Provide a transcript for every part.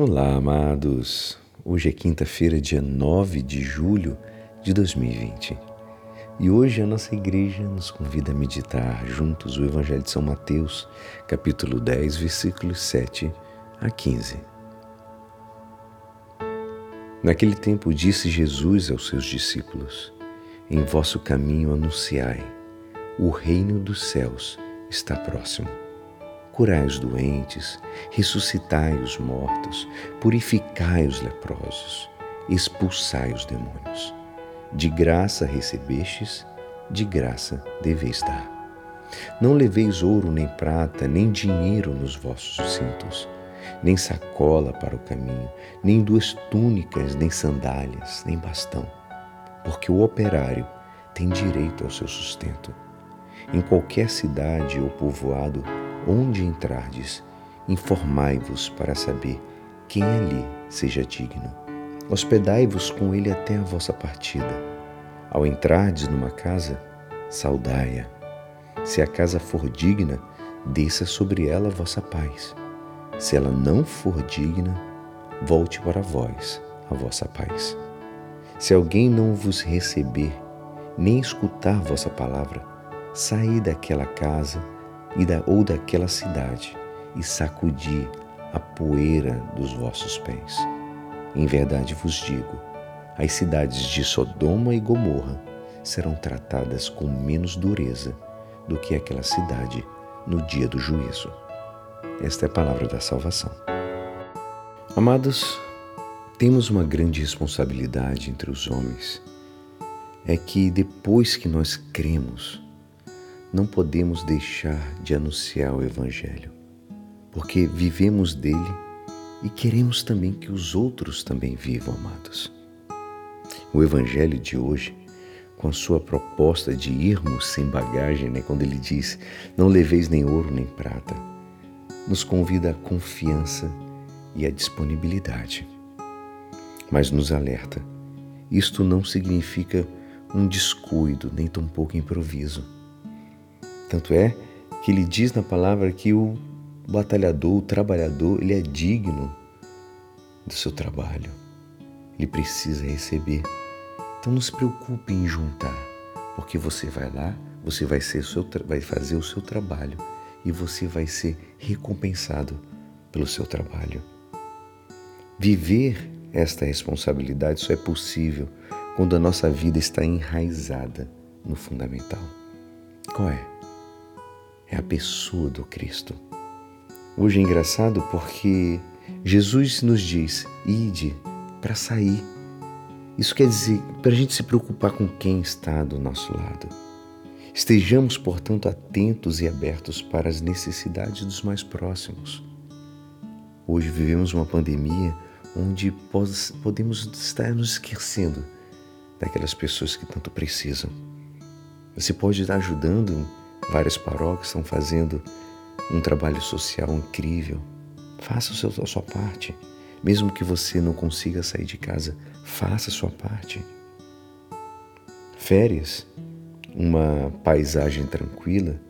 Olá, amados. Hoje é quinta-feira, dia 9 de julho de 2020. E hoje a nossa igreja nos convida a meditar juntos o Evangelho de São Mateus, capítulo 10, versículos 7 a 15. Naquele tempo disse Jesus aos seus discípulos: Em vosso caminho anunciai, o reino dos céus está próximo curai os doentes, ressuscitai os mortos, purificai os leprosos, expulsai os demônios. De graça recebestes, de graça deveis dar. Não leveis ouro nem prata, nem dinheiro nos vossos cintos, nem sacola para o caminho, nem duas túnicas, nem sandálias, nem bastão, porque o operário tem direito ao seu sustento. Em qualquer cidade ou povoado, onde entrardes, informai-vos para saber quem ali seja digno. Hospedai-vos com ele até a vossa partida. Ao entrardes numa casa, saudai-a. Se a casa for digna, desça sobre ela a vossa paz. Se ela não for digna, volte para vós a vossa paz. Se alguém não vos receber, nem escutar vossa palavra, saí daquela casa e da, ou daquela cidade e sacudi a poeira dos vossos pés. Em verdade vos digo: as cidades de Sodoma e Gomorra serão tratadas com menos dureza do que aquela cidade no dia do juízo. Esta é a palavra da salvação. Amados, temos uma grande responsabilidade entre os homens. É que depois que nós cremos, não podemos deixar de anunciar o Evangelho, porque vivemos dele e queremos também que os outros também vivam, amados. O Evangelho de hoje, com a sua proposta de irmos sem bagagem, né, quando ele diz: Não leveis nem ouro nem prata, nos convida à confiança e à disponibilidade. Mas nos alerta: isto não significa um descuido, nem tampouco improviso tanto é que ele diz na palavra que o batalhador, o trabalhador, ele é digno do seu trabalho. Ele precisa receber. Então não se preocupe em juntar, porque você vai lá, você vai, ser seu, vai fazer o seu trabalho e você vai ser recompensado pelo seu trabalho. Viver esta responsabilidade só é possível quando a nossa vida está enraizada no fundamental. Qual é? É a pessoa do Cristo. Hoje é engraçado porque Jesus nos diz: ide para sair. Isso quer dizer para a gente se preocupar com quem está do nosso lado. Estejamos, portanto, atentos e abertos para as necessidades dos mais próximos. Hoje vivemos uma pandemia onde podemos estar nos esquecendo daquelas pessoas que tanto precisam. Você pode estar ajudando Várias paróquias estão fazendo um trabalho social incrível. Faça seu, a sua parte. Mesmo que você não consiga sair de casa, faça a sua parte. Férias, uma paisagem tranquila,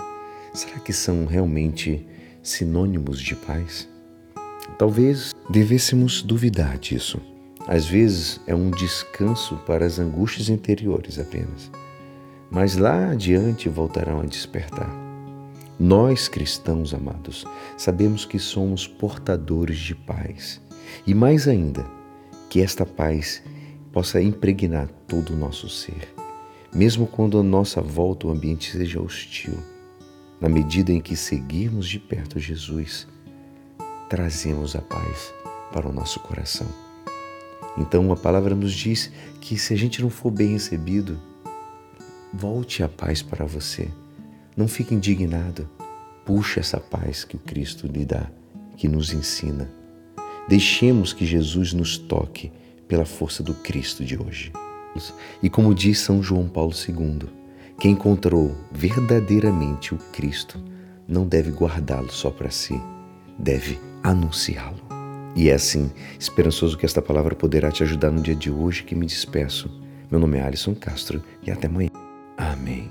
será que são realmente sinônimos de paz? Talvez devêssemos duvidar disso. Às vezes é um descanso para as angústias interiores apenas mas lá adiante voltarão a despertar. Nós cristãos amados, sabemos que somos portadores de paz e mais ainda, que esta paz possa impregnar todo o nosso ser, mesmo quando a nossa volta o ambiente seja hostil. Na medida em que seguirmos de perto Jesus, trazemos a paz para o nosso coração. Então a palavra nos diz que se a gente não for bem recebido, Volte a paz para você. Não fique indignado. Puxe essa paz que o Cristo lhe dá, que nos ensina. Deixemos que Jesus nos toque pela força do Cristo de hoje. E como diz São João Paulo II, quem encontrou verdadeiramente o Cristo não deve guardá-lo só para si, deve anunciá-lo. E é assim, esperançoso que esta palavra poderá te ajudar no dia de hoje que me despeço. Meu nome é Alisson Castro e até amanhã. me.